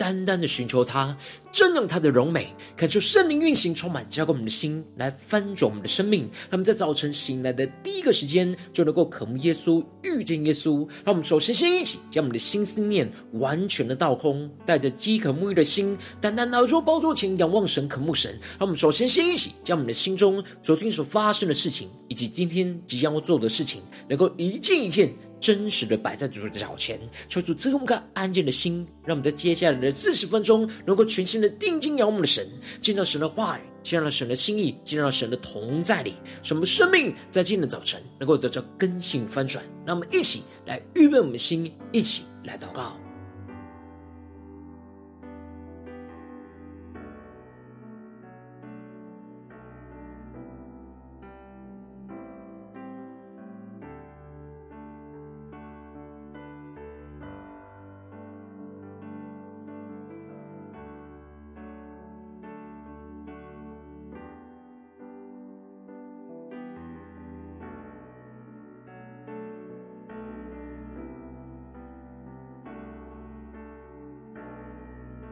单单的寻求他，瞻仰他的荣美，恳求圣灵运行，充满浇灌我们的心，来翻转我们的生命。让我们在早晨醒来的第一个时间，就能够渴慕耶稣，遇见耶稣。让我们首先先一起将我们的心思念完全的倒空，带着饥渴沐浴的心，单单拿出宝座前仰望神，渴慕神。让我们首先先一起将我们的心中昨天所发生的事情，以及今天即将要做的事情，能够一件一件。真实的摆在主的脚前，求主赐给我们个安静的心，让我们在接下来的四十分钟，能够全心的定睛仰望的神，见到神的话语，见到神的心意，见到神的同在里，什么生命在今天的早晨能够得到更新翻转。让我们一起来预备我们的心，一起来祷告。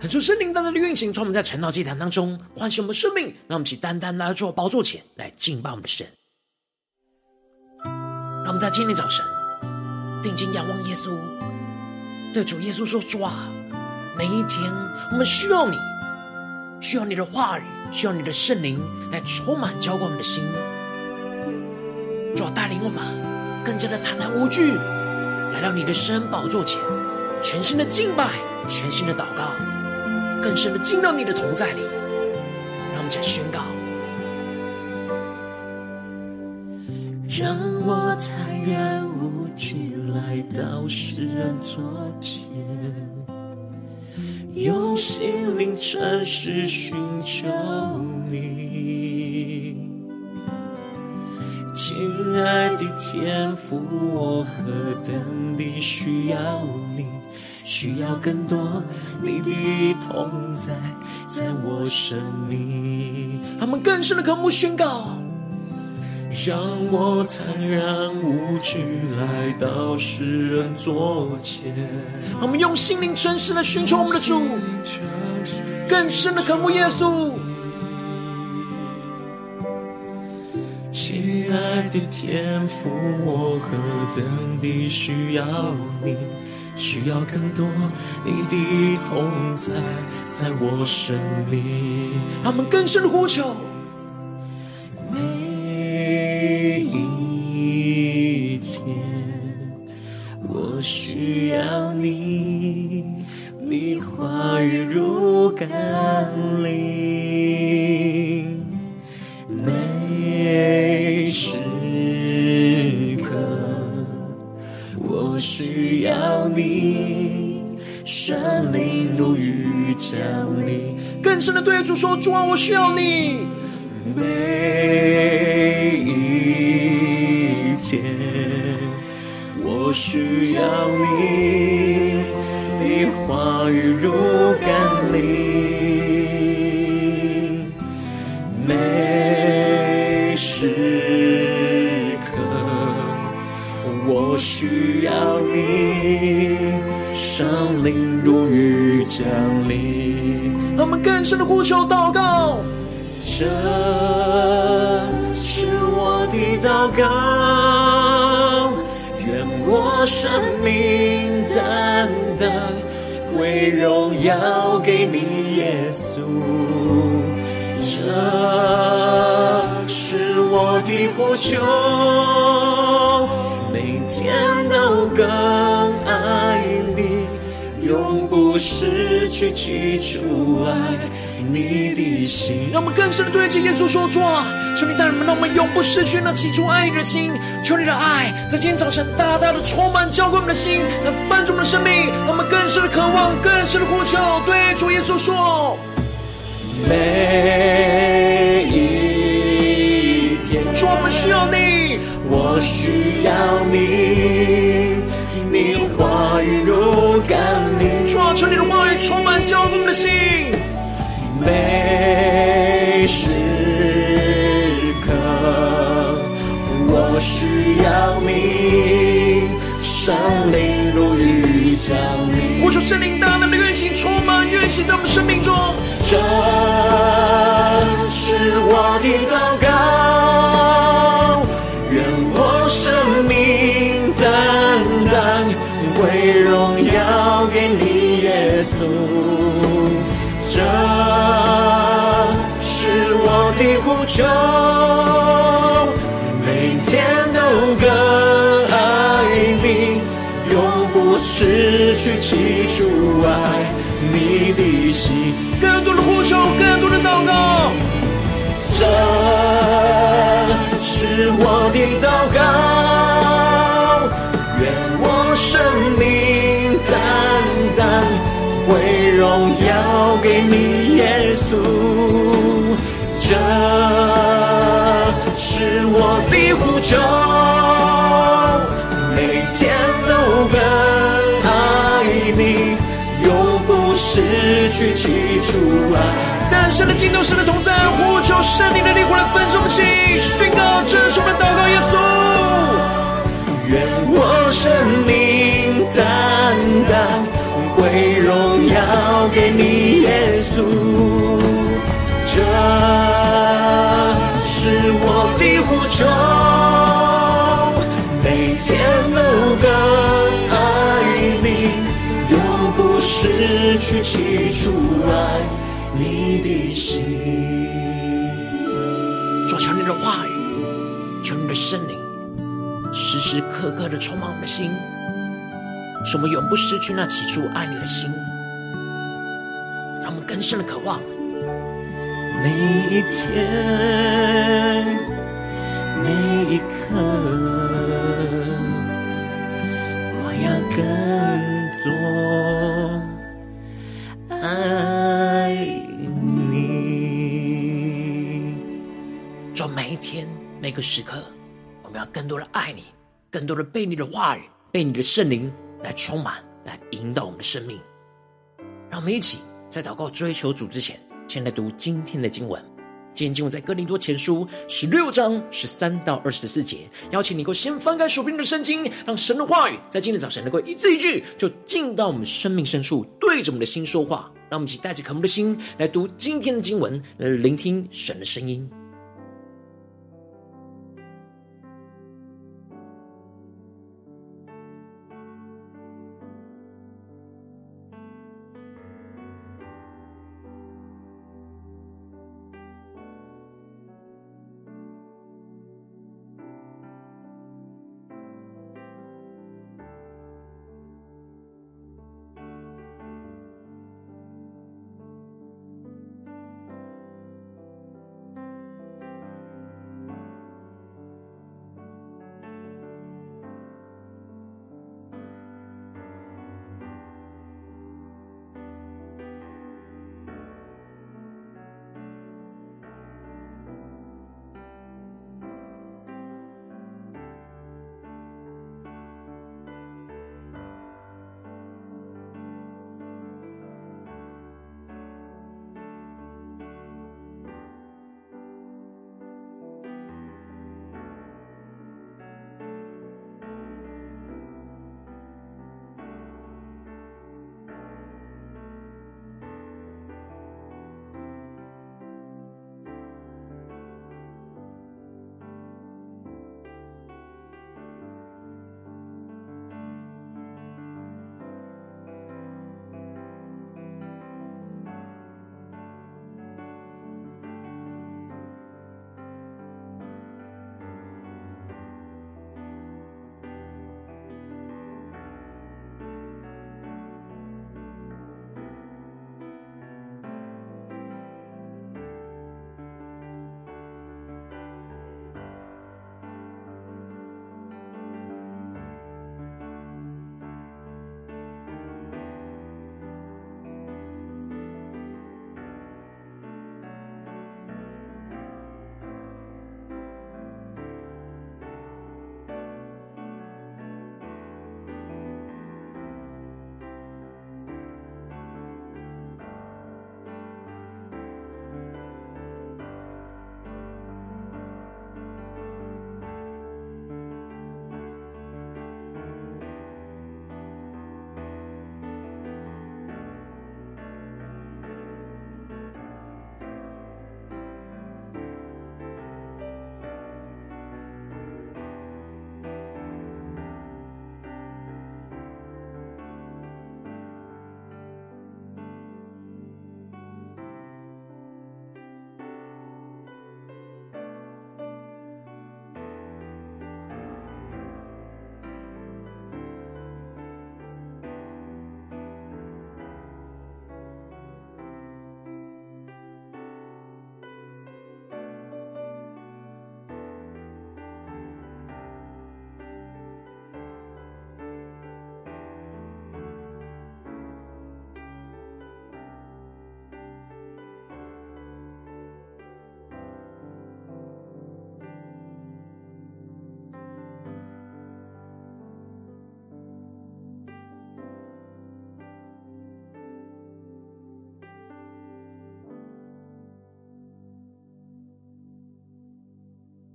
恳求圣灵单单的运行，从我们在晨祷祭坛当中唤醒我们生命，让我们起单单来到宝座前来敬拜我们的神。让我们在今天早晨定睛仰望耶稣，对主耶稣说：“主啊，每一天我们需要你，需要你的话语，需要你的圣灵来充满浇灌我们的心。主啊，带领我们更加的坦然无惧，来到你的圣宝座前，全新的敬拜，全新的祷告。”更深的进到你的同在里，让我们再宣告。让我坦然无惧来到世人座前，用心灵诚实寻求你，亲爱的天父，我何等地需要你。需要更多你的同在，在我生命。他们更深的渴慕宣告，让我坦然无惧来到世人座前。我们用心灵诚实的寻求我们的主，更深的渴慕耶稣。亲爱的天父，我何等地需要你。需要更多你的同在，在我生命。他们更深的呼求，每一天我需要，你对主说：“主啊，我需要你。每一天，我需要你，你话语如甘霖。每时刻，我需要你，圣灵如雨。”降临，我们更深的呼求祷告。这是我的祷告，愿我生命单单归荣耀给你，耶稣。这是我的呼求，每天都更。不失去起初爱你的心。让我们更深的对着耶稣说：主啊，求你带人们，让我们永不失去那起初爱你的心。求你的爱在今天早晨大大的充满浇灌我们的心，来翻转我们的生命。让我们更深的渴望，更深的呼求，对主耶稣说：每一天，主，我们需要你，我需要你。你话语如，充满骄纵的心，每时刻，我需要你，山林如雨降临，我求圣灵大能的运行，充满运行在我们生命中，这是我的祷告。稣。这是我的呼求，每天都更爱你，永不失去起初爱你的心。更多的呼求，更多的祷告。这是我的祷告，给你，耶稣。这是我的呼求，每天都更爱你，永不失去起初爱。但神的敬拜，神的同在，呼求圣灵的灵魂来焚烧我们心，宣告这是我们祷告，耶稣。愿我生命单单归荣耀给你，耶稣。这是我的呼求，每天都更爱你，永不失去起初爱。你的心，主，求你的话语，求你的圣灵，时时刻刻的充满我们的心，使我们永不失去那起初爱你的心，让我们更深的渴望。每一天，每一刻，我要更多爱。每一天，每个时刻，我们要更多的爱你，更多的被你的话语、被你的圣灵来充满，来引导我们的生命。让我们一起在祷告、追求主之前，先来读今天的经文。今天经文在哥林多前书十六章十三到二十四节。邀请你能够先翻开手边的圣经，让神的话语在今天早晨能够一字一句，就进到我们生命深处，对着我们的心说话。让我们一起带着渴慕的心来读今天的经文，来聆听神的声音。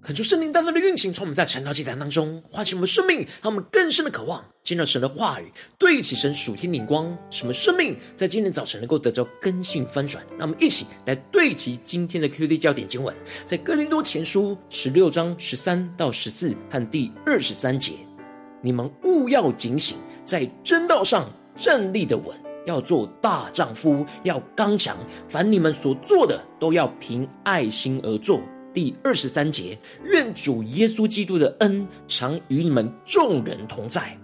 恳求圣灵单单的运行，从我们在晨祷祭坛当中唤醒我们生命，让我们更深的渴望见到神的话语，对齐神属天灵光，什么生命在今天早晨能够得到更新翻转。让我们一起来对齐今天的 QD 焦点经文，在哥林多前书十六章十三到十四和第二十三节：你们务要警醒，在真道上站立的稳，要做大丈夫，要刚强。凡你们所做的，都要凭爱心而做。第二十三节，愿主耶稣基督的恩常与你们众人同在。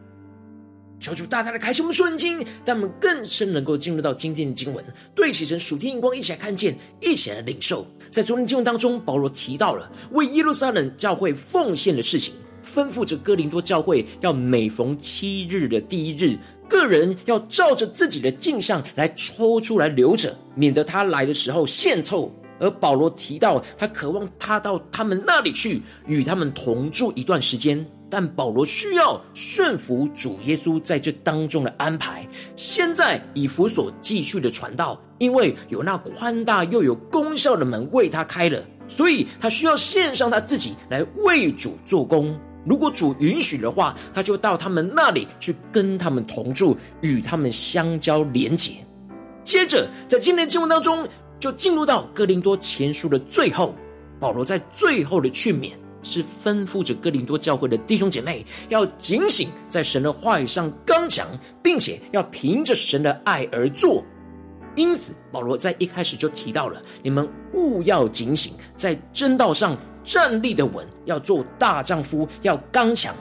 求主大大的开启我们属灵经，让我们更深能够进入到今天的经文，对齐成属天眼光，一起来看见，一起来领受。在昨天经文当中，保罗提到了为耶路撒冷教会奉献的事情，吩咐着哥林多教会要每逢七日的第一日，个人要照着自己的径向来抽出来留着，免得他来的时候献凑。而保罗提到，他渴望他到他们那里去，与他们同住一段时间。但保罗需要顺服主耶稣在这当中的安排。现在以弗所继续的传道，因为有那宽大又有功效的门为他开了，所以他需要献上他自己来为主做工。如果主允许的话，他就到他们那里去，跟他们同住，与他们相交连结。接着，在今天的经文当中。就进入到哥林多前书的最后，保罗在最后的劝勉是吩咐着哥林多教会的弟兄姐妹要警醒，在神的话语上刚强，并且要凭着神的爱而做。因此，保罗在一开始就提到了：你们务要警醒，在正道上站立的稳，要做大丈夫，要刚强。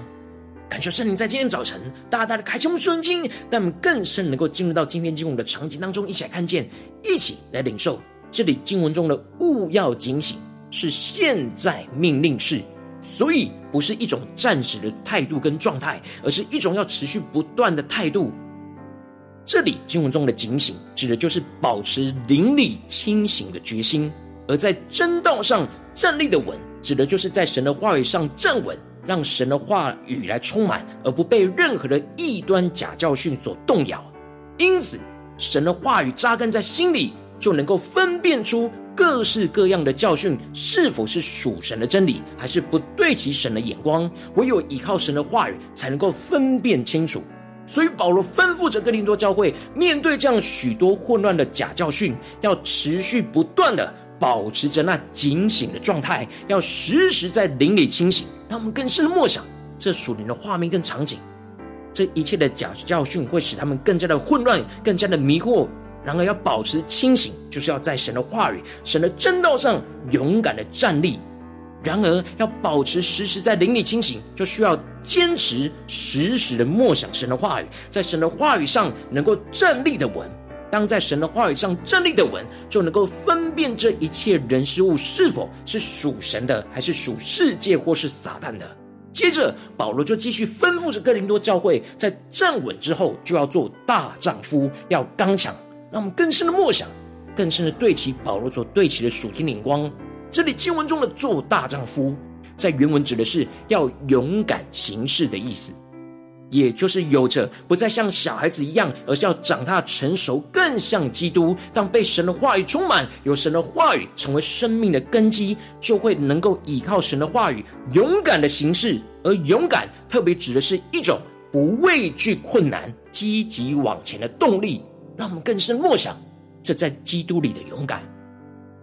感谢圣灵在今天早晨大大的开启我们属灵经，让我们更深能够进入到今天经文的场景当中，一起来看见，一起来领受。这里经文中的“勿要警醒”是现在命令式，所以不是一种暂时的态度跟状态，而是一种要持续不断的态度。这里经文中的“警醒”指的就是保持灵里清醒的决心；而在真道上站立的稳，指的就是在神。的话语上站稳。让神的话语来充满，而不被任何的异端假教训所动摇。因此，神的话语扎根在心里，就能够分辨出各式各样的教训是否是属神的真理，还是不对其神的眼光。唯有依靠神的话语，才能够分辨清楚。所以，保罗吩咐着哥林多教会，面对这样许多混乱的假教训，要持续不断的。保持着那警醒的状态，要时时在灵里清醒。让我们更深的默想这属灵的画面跟场景。这一切的假教训会使他们更加的混乱，更加的迷惑。然而，要保持清醒，就是要在神的话语、神的正道上勇敢的站立。然而，要保持时时在灵里清醒，就需要坚持时时的默想神的话语，在神的话语上能够站立的稳。当在神的话语上站立的稳，就能够分辨这一切人事物是否是属神的，还是属世界或是撒旦的。接着，保罗就继续吩咐着哥林多教会，在站稳之后，就要做大丈夫，要刚强。让我们更深的默想，更深的对齐保罗所对齐的属天灵光。这里经文中的“做大丈夫”，在原文指的是要勇敢行事的意思。也就是有着不再像小孩子一样，而是要长大成熟，更像基督。当被神的话语充满，有神的话语成为生命的根基，就会能够依靠神的话语，勇敢的行事。而勇敢特别指的是一种不畏惧困难、积极往前的动力。让我们更深默想，这在基督里的勇敢。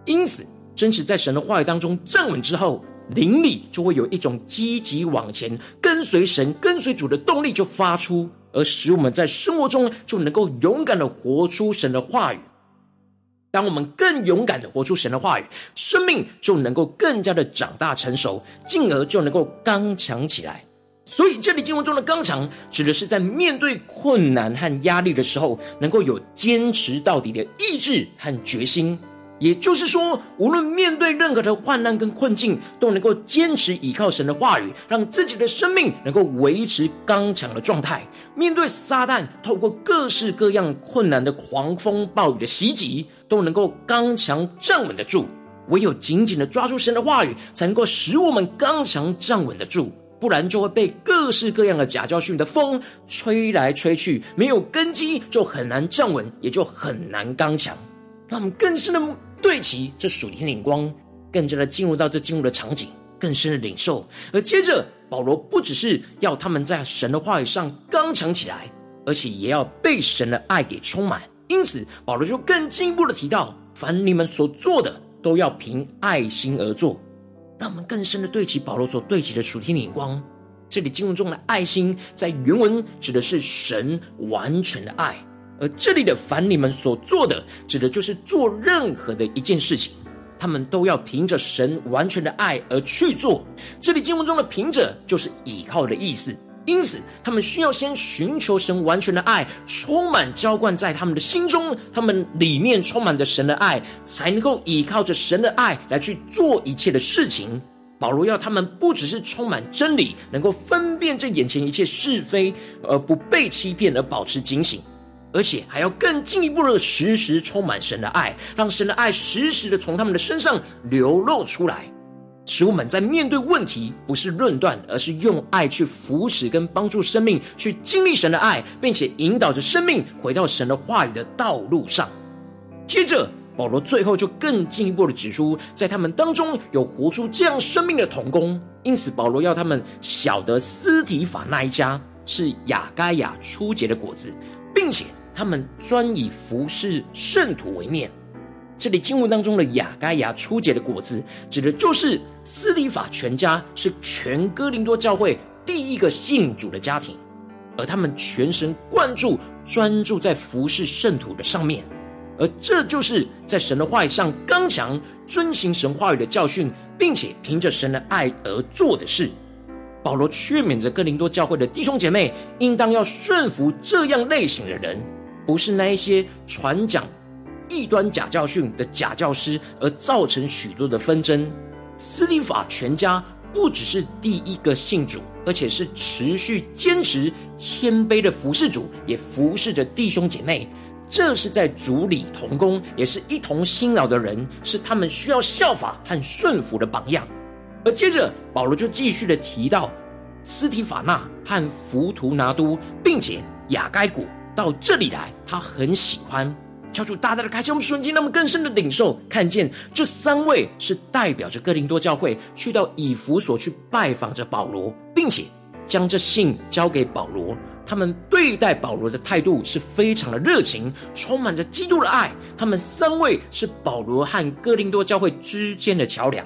因此，真实在神的话语当中站稳之后。灵里就会有一种积极往前、跟随神、跟随主的动力就发出，而使我们在生活中就能够勇敢的活出神的话语。当我们更勇敢的活出神的话语，生命就能够更加的长大成熟，进而就能够刚强起来。所以，这里经文中的刚强，指的是在面对困难和压力的时候，能够有坚持到底的意志和决心。也就是说，无论面对任何的患难跟困境，都能够坚持依靠神的话语，让自己的生命能够维持刚强的状态。面对撒旦透过各式各样困难的狂风暴雨的袭击，都能够刚强站稳得住。唯有紧紧的抓住神的话语，才能够使我们刚强站稳得住。不然就会被各式各样的假教训的风吹来吹去，没有根基就很难站稳，也就很难刚强。让我们更深的。对齐这属天灵光，更加的进入到这进入的场景，更深的领受。而接着，保罗不只是要他们在神的话语上刚强起来，而且也要被神的爱给充满。因此，保罗就更进一步的提到：凡你们所做的，都要凭爱心而做。让我们更深的对齐保罗所对齐的属天眼光。这里经文中的爱心，在原文指的是神完全的爱，而这里的凡你们所做的，指的就是做任何的一件事情，他们都要凭着神完全的爱而去做。这里经文中的凭着，就是倚靠的意思。因此，他们需要先寻求神完全的爱，充满浇灌在他们的心中，他们里面充满着神的爱，才能够依靠着神的爱来去做一切的事情。保罗要他们不只是充满真理，能够分辨这眼前一切是非，而不被欺骗而保持警醒，而且还要更进一步的时时充满神的爱，让神的爱时时的从他们的身上流露出来，使我们在面对问题不是论断，而是用爱去扶持跟帮助生命去经历神的爱，并且引导着生命回到神的话语的道路上。接着。保罗最后就更进一步的指出，在他们当中有活出这样生命的童工，因此保罗要他们晓得斯提法那一家是亚该亚初结的果子，并且他们专以服侍圣徒为念。这里经文当中的雅该亚初结的果子，指的就是斯里法全家是全哥林多教会第一个信主的家庭，而他们全神贯注、专注在服侍圣徒的上面。而这就是在神的话语上刚强，遵行神话语的教训，并且凭着神的爱而做的事。保罗劝勉着哥林多教会的弟兄姐妹，应当要顺服这样类型的人，不是那一些传讲异端假教训的假教师，而造成许多的纷争。斯提法全家不只是第一个信主，而且是持续坚持谦卑的服侍主，也服侍着弟兄姐妹。这是在主里同工，也是一同辛劳的人，是他们需要效法和顺服的榜样。而接着，保罗就继续的提到斯提法纳和浮图拿都，并且雅该古到这里来，他很喜欢。求主大大的开启我们瞬间，那么更深的领受，看见这三位是代表着哥林多教会去到以弗所去拜访着保罗，并且将这信交给保罗。他们对待保罗的态度是非常的热情，充满着基督的爱。他们三位是保罗和哥林多教会之间的桥梁，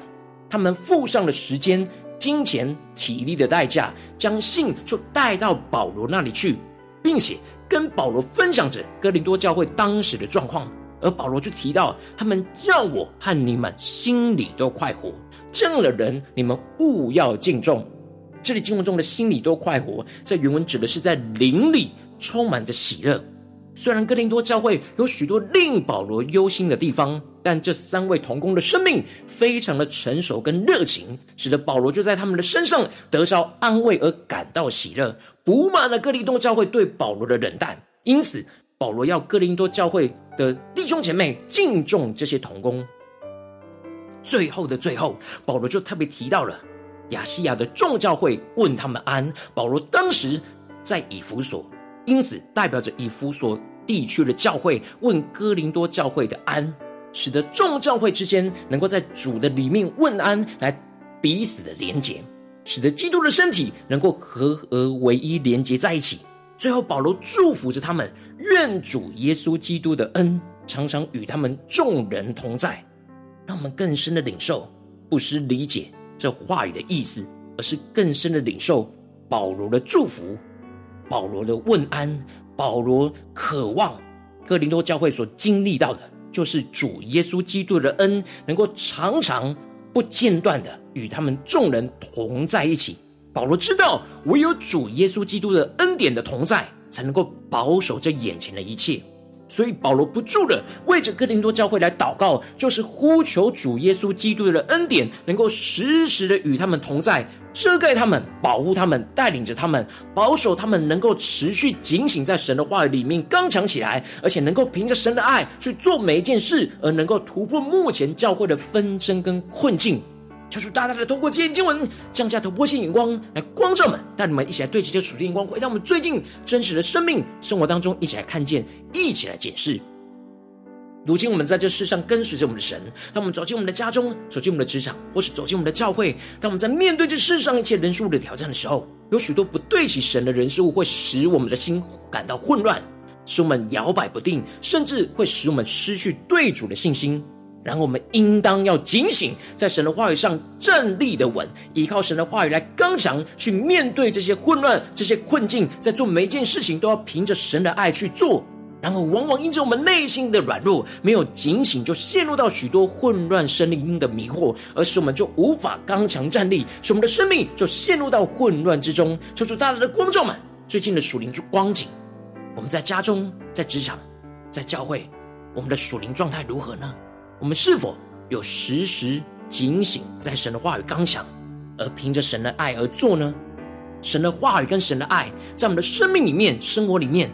他们付上了时间、金钱、体力的代价，将信就带到保罗那里去，并且跟保罗分享着哥林多教会当时的状况。而保罗就提到，他们让我和你们心里都快活，这样的人你们勿要敬重。这里经文中的心里都快活，在原文指的是在灵里充满着喜乐。虽然哥林多教会有许多令保罗忧心的地方，但这三位童工的生命非常的成熟跟热情，使得保罗就在他们的身上得着安慰而感到喜乐，补满了哥林多教会对保罗的冷淡。因此，保罗要哥林多教会的弟兄姐妹敬重这些童工。最后的最后，保罗就特别提到了。亚细亚的众教会问他们安，保罗当时在以弗所，因此代表着以弗所地区的教会问哥林多教会的安，使得众教会之间能够在主的里面问安，来彼此的连结，使得基督的身体能够合而为一，连结在一起。最后，保罗祝福着他们，愿主耶稣基督的恩常常与他们众人同在，让我们更深的领受，不失理解。这话语的意思，而是更深的领受保罗的祝福，保罗的问安，保罗渴望哥林多教会所经历到的，就是主耶稣基督的恩，能够常常不间断的与他们众人同在一起。保罗知道，唯有主耶稣基督的恩典的同在，才能够保守这眼前的一切。所以保罗不住的为着哥林多教会来祷告，就是呼求主耶稣基督的恩典，能够时时的与他们同在，遮盖他们，保护他们，带领着他们，保守他们，能够持续警醒在神的话语里面，刚强起来，而且能够凭着神的爱去做每一件事，而能够突破目前教会的纷争跟困境。求主大大的透过今天经文降下头破性眼光来光照们，带你们一起来对齐这属天眼光，回到我们最近真实的生命生活当中，一起来看见，一起来解释。如今我们在这世上跟随着我们的神，当我们走进我们的家中，走进我们的职场，或是走进我们的教会，当我们在面对这世上一切人事物的挑战的时候，有许多不对齐神的人事物会使我们的心感到混乱，使我们摇摆不定，甚至会使我们失去对主的信心。然后我们应当要警醒，在神的话语上站立的稳，依靠神的话语来刚强，去面对这些混乱、这些困境，在做每一件事情都要凭着神的爱去做。然后往往因着我们内心的软弱，没有警醒，就陷入到许多混乱生命的迷惑，而使我们就无法刚强站立，使我们的生命就陷入到混乱之中。求主大大的光照们，最近的属灵光景，我们在家中、在职场、在教会，我们的属灵状态如何呢？我们是否有时时警醒，在神的话语刚强，而凭着神的爱而做呢？神的话语跟神的爱，在我们的生命里面、生活里面，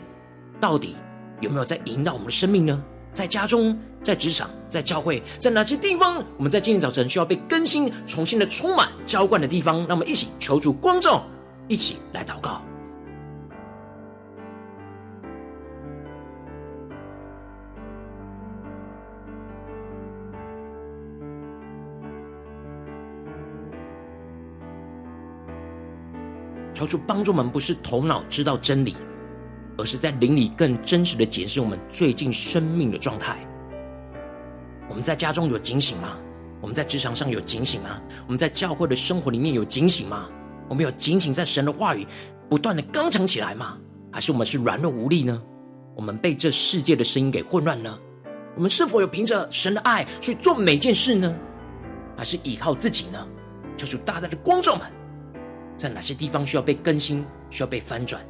到底有没有在引导我们的生命呢？在家中、在职场、在教会，在哪些地方，我们在今天早晨需要被更新、重新的充满、浇灌的地方？让我们一起求主光照，一起来祷告。求主帮助我们，不是头脑知道真理，而是在灵里更真实的检视我们最近生命的状态。我们在家中有警醒吗？我们在职场上有警醒吗？我们在教会的生活里面有警醒吗？我们有警醒在神的话语不断的刚强起来吗？还是我们是软弱无力呢？我们被这世界的声音给混乱呢？我们是否有凭着神的爱去做每件事呢？还是依靠自己呢？求主大大的光照们。在哪些地方需要被更新，需要被翻转？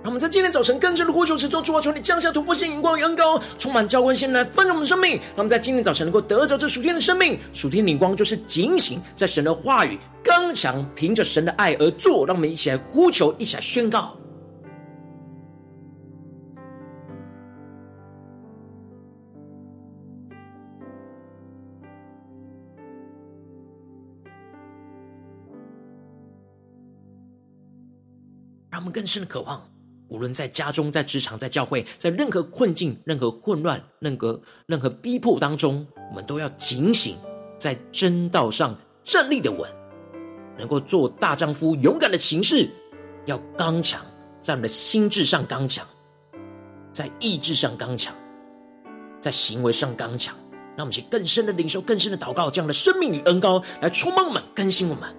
让我们在今天早晨更深的呼求之中，主啊，求你降下突破性、眼光与恩膏，充满浇灌，先来翻转我们的生命。让我们在今天早晨能够得着这属天的生命，属天的眼光就是警醒，在神的话语刚强，凭着神的爱而做。让我们一起来呼求，一起来宣告。让我们更深的渴望，无论在家中、在职场、在教会，在任何困境、任何混乱、任何任何逼迫当中，我们都要警醒，在真道上站立的稳，能够做大丈夫、勇敢的行事，要刚强，在我们的心智上刚强，在意志上刚强，在行为上刚强。让我们去更深的领受、更深的祷告，这样的生命与恩膏来充满我们、更新我们。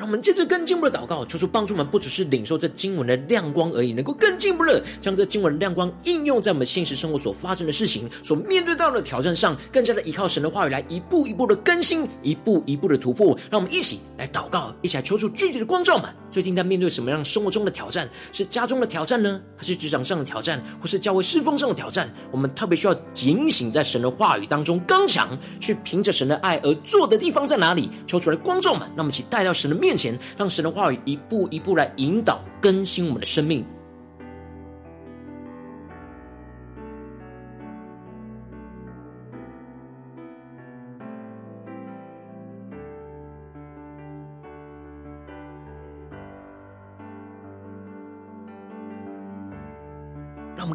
让我们借着更进步的祷告，求出帮助我们，不只是领受这经文的亮光而已，能够更进步的将这经文的亮光应用在我们现实生活所发生的事情、所面对到的挑战上，更加的依靠神的话语来一步一步的更新，一步一步的突破。让我们一起来祷告，一起来求出具体的光照们。最近在面对什么样生活中的挑战？是家中的挑战呢？还是职场上的挑战？或是教会侍奉上的挑战？我们特别需要警醒，在神的话语当中刚强，去凭着神的爱而做的地方在哪里？求出来光照们，让我们一起带到神的。面前，让神的话语一步一步来引导更新我们的生命。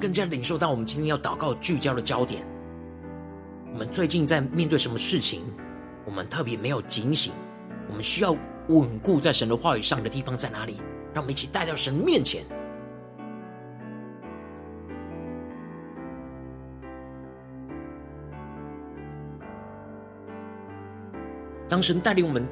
更加领受到我们今天要祷告聚焦的焦点。我们最近在面对什么事情？我们特别没有警醒，我们需要稳固在神的话语上的地方在哪里？让我们一起带到神面前。当神带领我们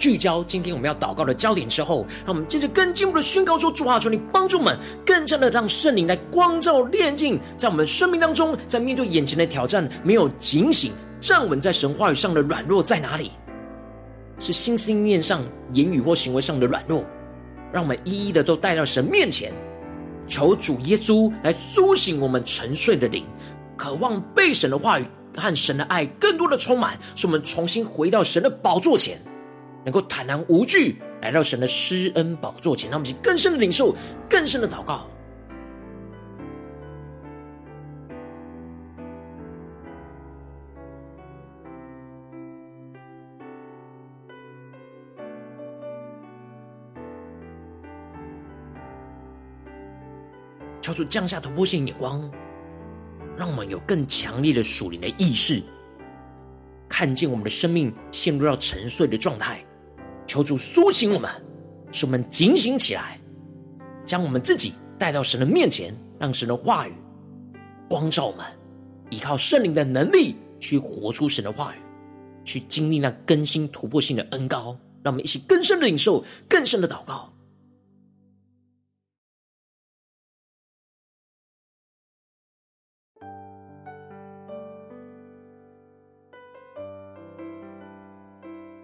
聚焦今天我们要祷告的焦点之后，让我们接着更进一步的宣告说：“主啊，求你帮助我们，更加的让圣灵来光照炼净，在我们生命当中，在面对眼前的挑战，没有警醒站稳在神话语上的软弱在哪里？是心思念上、言语或行为上的软弱，让我们一一的都带到神面前，求主耶稣来苏醒我们沉睡的灵，渴望被神的话语。”和神的爱更多的充满，使我们重新回到神的宝座前，能够坦然无惧来到神的施恩宝座前，让我们去更深的领受，更深的祷告。求主降下突破性眼光。让我们有更强烈的属灵的意识，看见我们的生命陷入到沉睡的状态。求主苏醒我们，使我们警醒起来，将我们自己带到神的面前，让神的话语光照我们，依靠圣灵的能力去活出神的话语，去经历那更新突破性的恩高。让我们一起更深的领受，更深的祷告。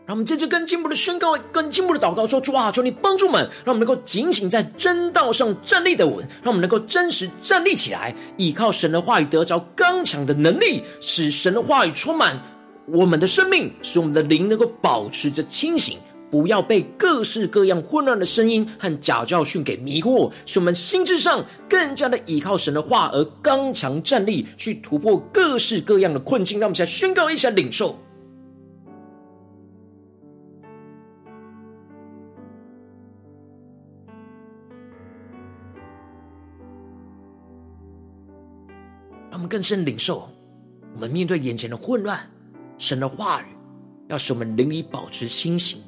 让我们接着更进一步的宣告，更进一步的祷告，说：主啊，求你帮助我们，让我们能够警醒在真道上站立的稳，让我们能够真实站立起来，依靠神的话语得着刚强的能力，使神的话语充满我们的生命，使我们的灵能够保持着清醒，不要被各式各样混乱的声音和假教训给迷惑，使我们心智上更加的依靠神的话而刚强站立，去突破各式各样的困境。让我们现在宣告一下领受。更深领受，我们面对眼前的混乱，神的话语要使我们灵里保持清醒，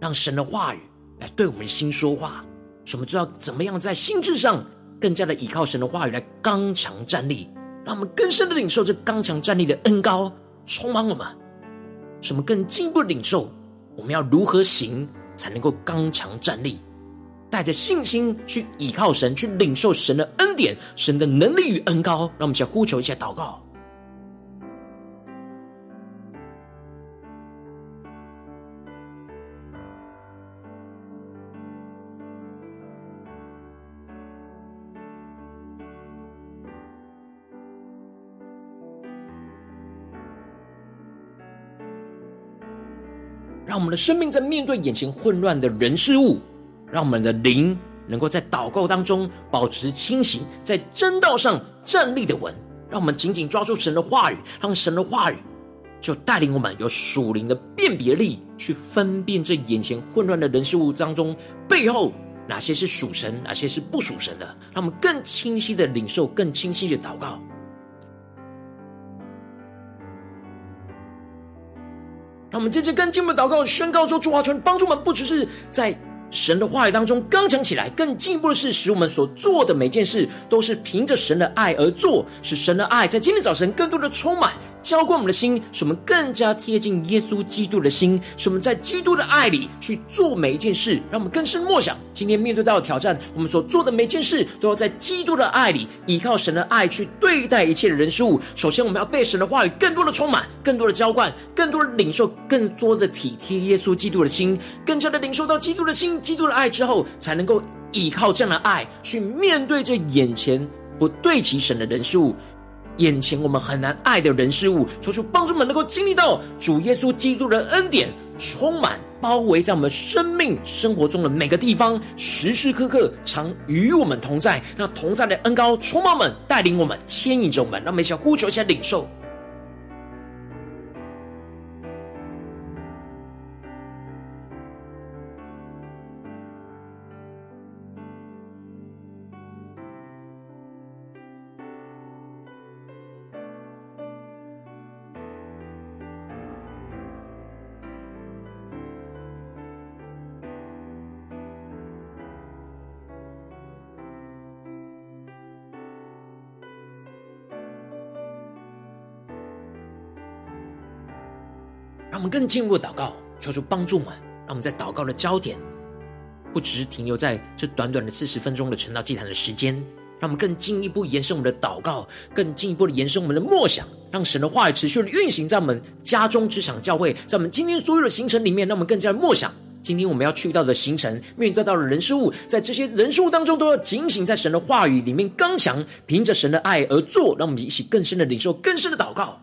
让神的话语来对我们心说话，使我们知道怎么样在心智上更加的依靠神的话语来刚强站立。让我们更深的领受这刚强站立的恩膏充满我们，使我们更进一步领受我们要如何行才能够刚强站立。带着信心去倚靠神，去领受神的恩典、神的能力与恩膏，让我们先呼求，一下祷告。让我们的生命在面对眼前混乱的人事物。让我们的灵能够在祷告当中保持清醒，在真道上站立的稳。让我们紧紧抓住神的话语，让神的话语就带领我们有属灵的辨别力，去分辨这眼前混乱的人事物当中背后哪些是属神，哪些是不属神的。让我们更清晰的领受，更清晰的祷告。让我们接着跟进一步祷告，宣告说：主啊，求你帮助我们，不只是在。神的话语当中刚强起来，更进一步的是，使我们所做的每件事都是凭着神的爱而做，使神的爱在今天早晨更多的充满。浇灌我们的心，使我们更加贴近耶稣基督的心，使我们在基督的爱里去做每一件事，让我们更深默想。今天面对到的挑战，我们所做的每件事都要在基督的爱里，依靠神的爱去对待一切的人事物。首先，我们要被神的话语更多的充满，更多的浇灌，更多的领受，更多的体贴耶稣基督的心，更加的领受到基督的心、基督的爱之后，才能够依靠这样的爱去面对这眼前不对齐神的人事物。眼前我们很难爱的人事物，求求帮助们能够经历到主耶稣基督的恩典，充满包围在我们生命生活中的每个地方，时时刻刻常与我们同在。让同在的恩高充满们，带领我们，牵引着我们。让我们一起呼求，一下领受。更进一步的祷告，求主帮助我们，让我们在祷告的焦点，不只是停留在这短短的四十分钟的晨祷祭坛的时间，让我们更进一步延伸我们的祷告，更进一步的延伸我们的默想，让神的话语持续的运行在我们家中、职场、教会，在我们今天所有的行程里面，让我们更加的默想。今天我们要去到的行程，面对到的人事物，在这些人事物当中，都要警醒在神的话语里面刚强，凭着神的爱而做。让我们一起更深的领受，更深的祷告。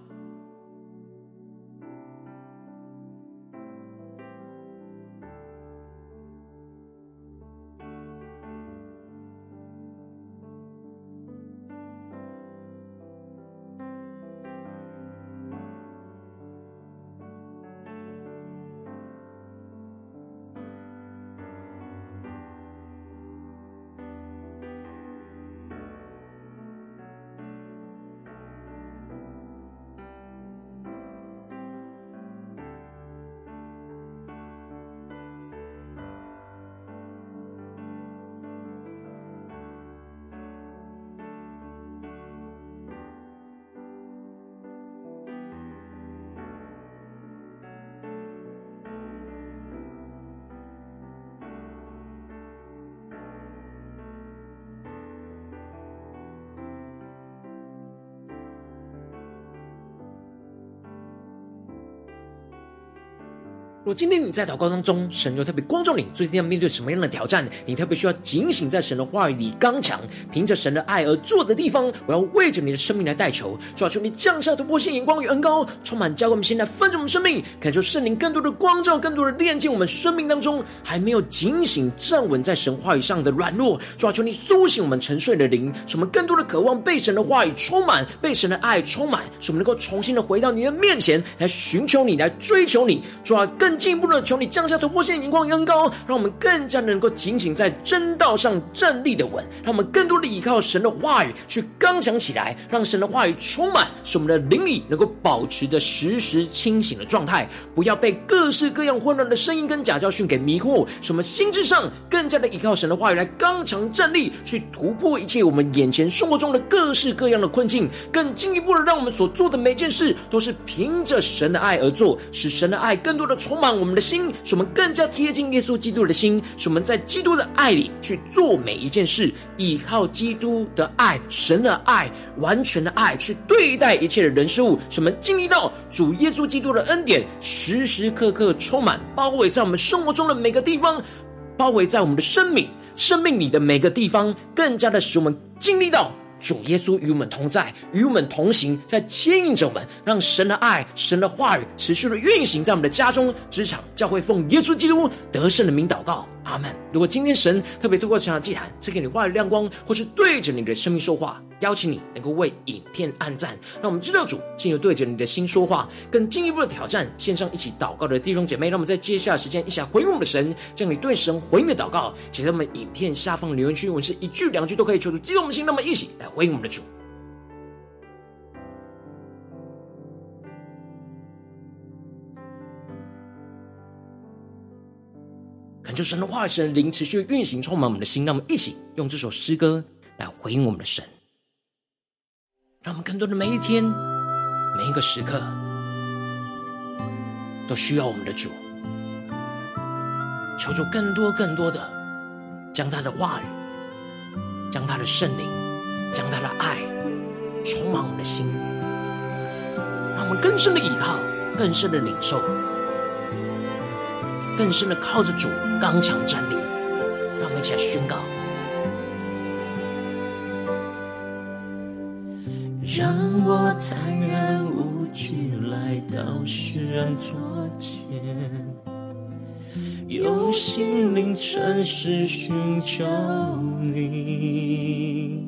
如果今天你在祷告当中，神又特别光照你，最近要面对什么样的挑战？你特别需要警醒，在神的话语里刚强，凭着神的爱而做的地方，我要为着你的生命来代求，抓住，你降下突破性眼光与恩膏，充满教灌我们现在分盛我们生命，感受圣灵更多的光照，更多的炼净我们生命当中还没有警醒站稳在神话语上的软弱，抓住，你苏醒我们沉睡的灵，使我们更多的渴望被神的话语充满，被神的爱充满，使我们能够重新的回到你的面前来寻求你，来追求你，抓，更。更进一步的求你降下突破性眼光与恩膏，让我们更加能够紧紧在真道上站立的稳，让我们更多的依靠神的话语去刚强起来，让神的话语充满，使我们的灵里能够保持着时时清醒的状态，不要被各式各样混乱的声音跟假教训给迷惑，使我们心智上更加的依靠神的话语来刚强站立，去突破一切我们眼前生活中的各式各样的困境，更进一步的让我们所做的每件事都是凭着神的爱而做，使神的爱更多的充。满我们的心，使我们更加贴近耶稣基督的心，使我们在基督的爱里去做每一件事，依靠基督的爱、神的爱、完全的爱去对待一切的人事物，使我们经历到主耶稣基督的恩典，时时刻刻充满包围在我们生活中的每个地方，包围在我们的生命、生命里的每个地方，更加的使我们经历到。主耶稣与我们同在，与我们同行，在牵引着我们，让神的爱、神的话语持续的运行在我们的家中、职场、教会，奉耶稣基督得胜的名祷告。阿门。如果今天神特别透过这场祭坛赐给你话语亮光，或是对着你的生命说话，邀请你能够为影片按赞，让我们知道主进而对着你的心说话，更进一步的挑战线上一起祷告的弟兄姐妹。让我们在接下来的时间一起来回应我们的神，将你对神回应的祷告写在我们影片下方留言区，我们是一句两句都可以求助激动我们的心。那么一起来回应我们的主。恳求神的话语，神灵持续运行，充满我们的心。让我们一起用这首诗歌来回应我们的神，让我们更多的每一天、每一个时刻，都需要我们的主。求主更多、更多的将他的话语、将他的圣灵、将他的爱充满我们的心，让我们更深的依靠、更深的领受。更深的靠着主刚强站立，让我们一起来宣告。让我坦然无惧来到世人桌前，用心灵诚实寻求你。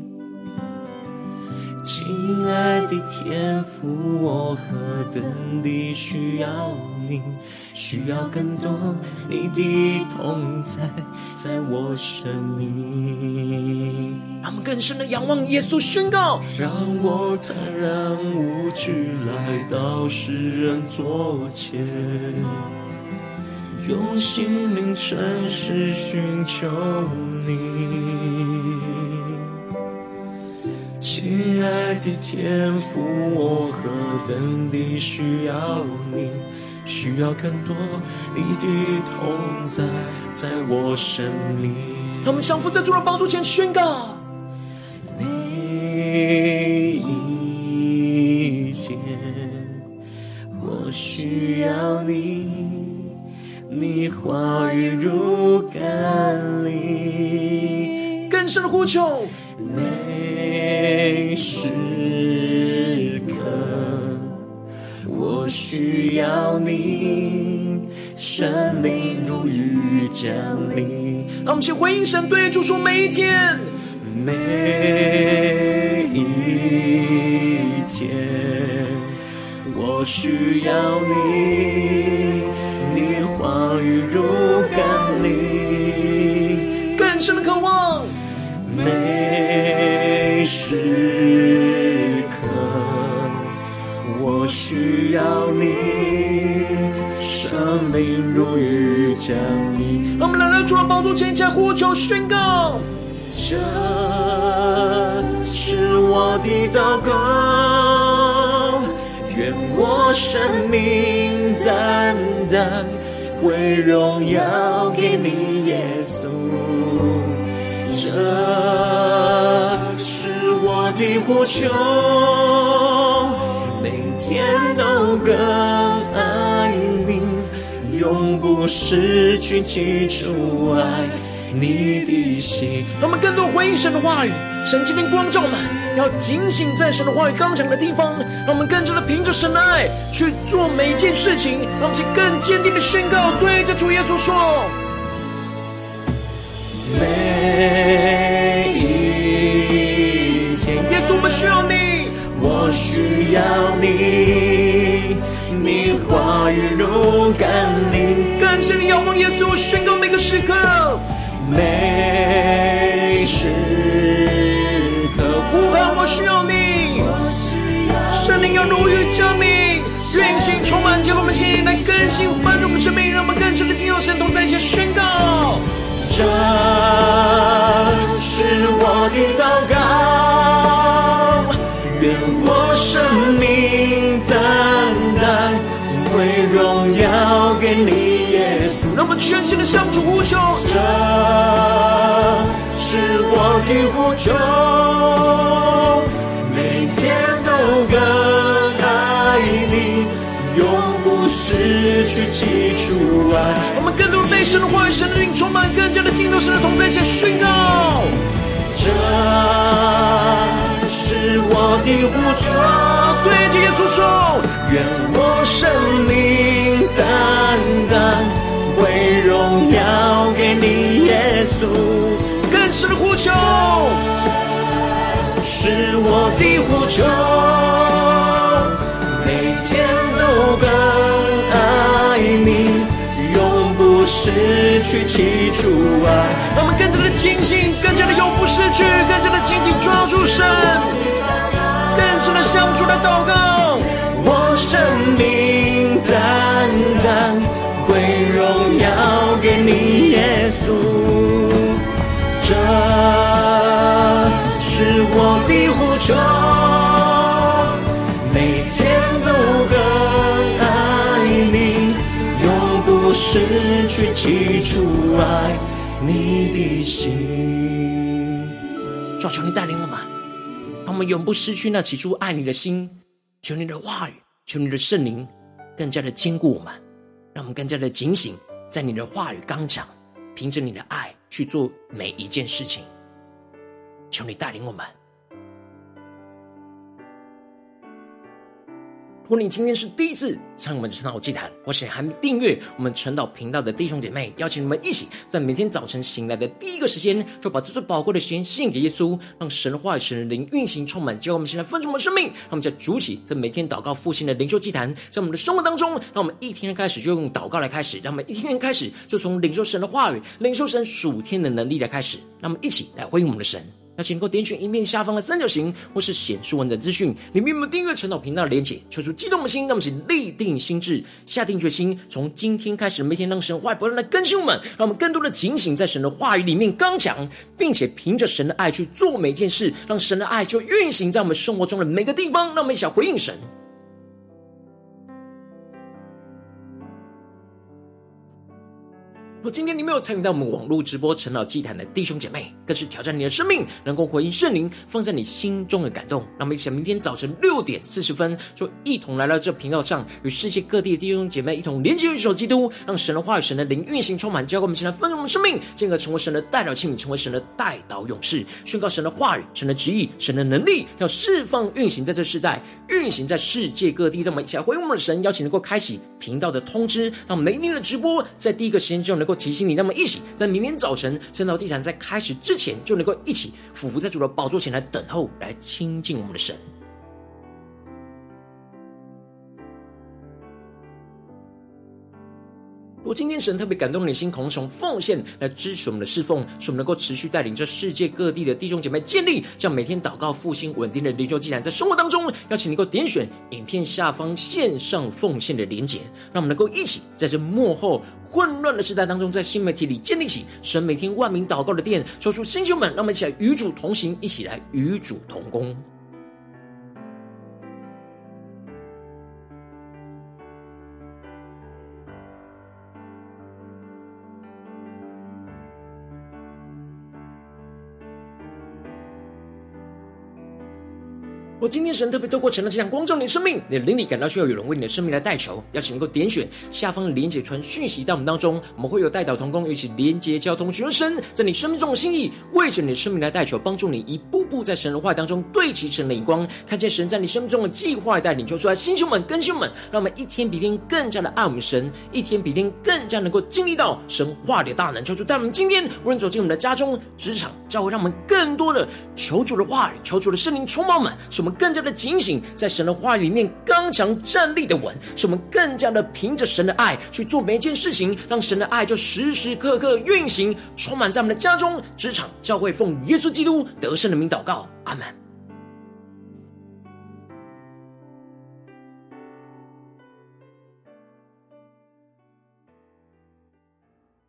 亲爱的天父，我何等地需要你，需要更多你的同在，在我生命。让我们更深的仰望耶稣，宣告：让我坦然无惧来到世人桌前，用心灵诚实寻求你。亲爱的天父，我何等地需要你，需要更多你的同在，在我生命。他们相扶在主的宝座前宣告：每一天，我需要你，你话语如甘霖，更深的呼求。我需要你，神灵如雨降临。让我们先回应神，对主说：每一天，每一天，我需要你，你话语如要你，生命如雨降临。我们来到主的宝座前，加呼求宣告：这是我的祷告，愿我生命单单归荣耀给你，耶稣。这是我的呼求，天都更爱你，永不失去起初爱你的心。让我们更多回应神的话语，神今天光照我们，要警醒在神的话语刚强的地方，让我们更加的凭着神的爱去做每一件事情，让我们去更坚定的宣告，对着主耶稣说。每一天，耶稣，我们需要你，需要你，你话语如甘霖。更深的仰望耶稣，宣告每个时刻，每时刻，呼喊我需要你，圣灵要如雨降临，运行充满结果我们心来更新翻转我们生命，让我们更深的听到神同在一起宣告。这是我的祷告，全新的向主呼求。这是我的呼求，每天都更爱你，永不失去起初爱。我们更多的被神的话语、神的灵充满，更加的敬拜神的同在，一起宣告。这是我的呼求，对着耶稣说，愿我生命单单归荣耀给你，耶稣。更深的呼求，是我的呼求，每天都更爱你，永不失去起初爱。让我们更加的警醒，更加的永不失去，更加的紧紧抓住神，这是我的呼求，每天都更爱你，永不失去起初爱你的心。主，求你带领我们，让我们永不失去那起初爱你的心。求你的话语，求你的圣灵更加的坚固我们，让我们更加的警醒，在你的话语刚强，凭着你的爱去做每一件事情。求你带领我们。如果你今天是第一次参与我们的晨祷祭坛，或是还没订阅我们晨祷频道的弟兄姐妹，邀请你们一起在每天早晨醒来的第一个时间，就把这最宝贵的时间献给耶稣，让神的话语、神的灵运行充满，教我们现在分盛我们的生命。让我们在主起，在每天祷告复兴的灵修祭坛，在我们的生活当中，让我们一天开始就用祷告来开始，让我们一天开始就从领受神的话语、领受神属天的能力来开始，让我们一起来回应我们的神。那请能够点选影片下方的三角形，或是显示文的资讯，里面有没有订阅陈祷频道的连结？求出激动的心，让我们一起立定心智，下定决心，从今天开始，每天让神话不断的更新我们，让我们更多的警醒在神的话语里面刚强，并且凭着神的爱去做每件事，让神的爱就运行在我们生活中的每个地方。让我们一起回应神。若今天你没有参与到我们网络直播晨祷祭坛的弟兄姐妹，更是挑战你的生命，能够回应圣灵放在你心中的感动。让我们一起明天早晨六点四十分，就一同来到这频道上，与世界各地的弟兄姐妹一同连接、运手基督，让神的话语、神的灵运行充满，教会我们现在丰盛的生命，进而成为神的代表器皿，成为神的代祷勇士，宣告神的话语、神的旨意、神的能力，要释放运行在这世代，运行在世界各地。让我们一起来回应我们的神，邀请能够开启频道的通知，让每天的直播在第一个时间就能够。提醒你，那么一起在明天早晨圣道地产在开始之前，就能够一起俯伏在主的宝座前来等候，来亲近我们的神。如今天神特别感动你的心，可能从奉献来支持我们的侍奉，使我们能够持续带领着世界各地的弟兄姐妹建立这样每天祷告复兴稳定的灵修祭坛，在生活当中，邀请你能够点选影片下方线上奉献的连结，让我们能够一起在这幕后混乱的时代当中，在新媒体里建立起神每天万名祷告的殿，说出星球们，让我们一起来与主同行，一起来与主同工。我今天神特别透过晨祷祭坛光照你的生命，你的灵里感到需要有人为你的生命来代求，邀请能够点选下方连结传讯息到我们当中，我们会有代祷同工一起连结交通，寻求神在你生命中的心意，为着你的生命来代求，帮助你一步步在神的话语当中对齐神的眼光，看见神在你生命中的计划带领，求出来，弟兄们、更新们，让我们一天比一天更加的爱我们神，一天比一天更加能够经历到神话的大能，求主带我们今天无论走进我们的家中、职场，教会，让我们更多的求主的话语，求主的圣灵充满我们，使我们。更加的警醒，在神的话语里面刚强站立的稳，使我们更加的凭着神的爱去做每一件事情，让神的爱就时时刻刻运行，充满在我们的家中、职场、教会，奉耶稣基督得胜的名祷告，阿门。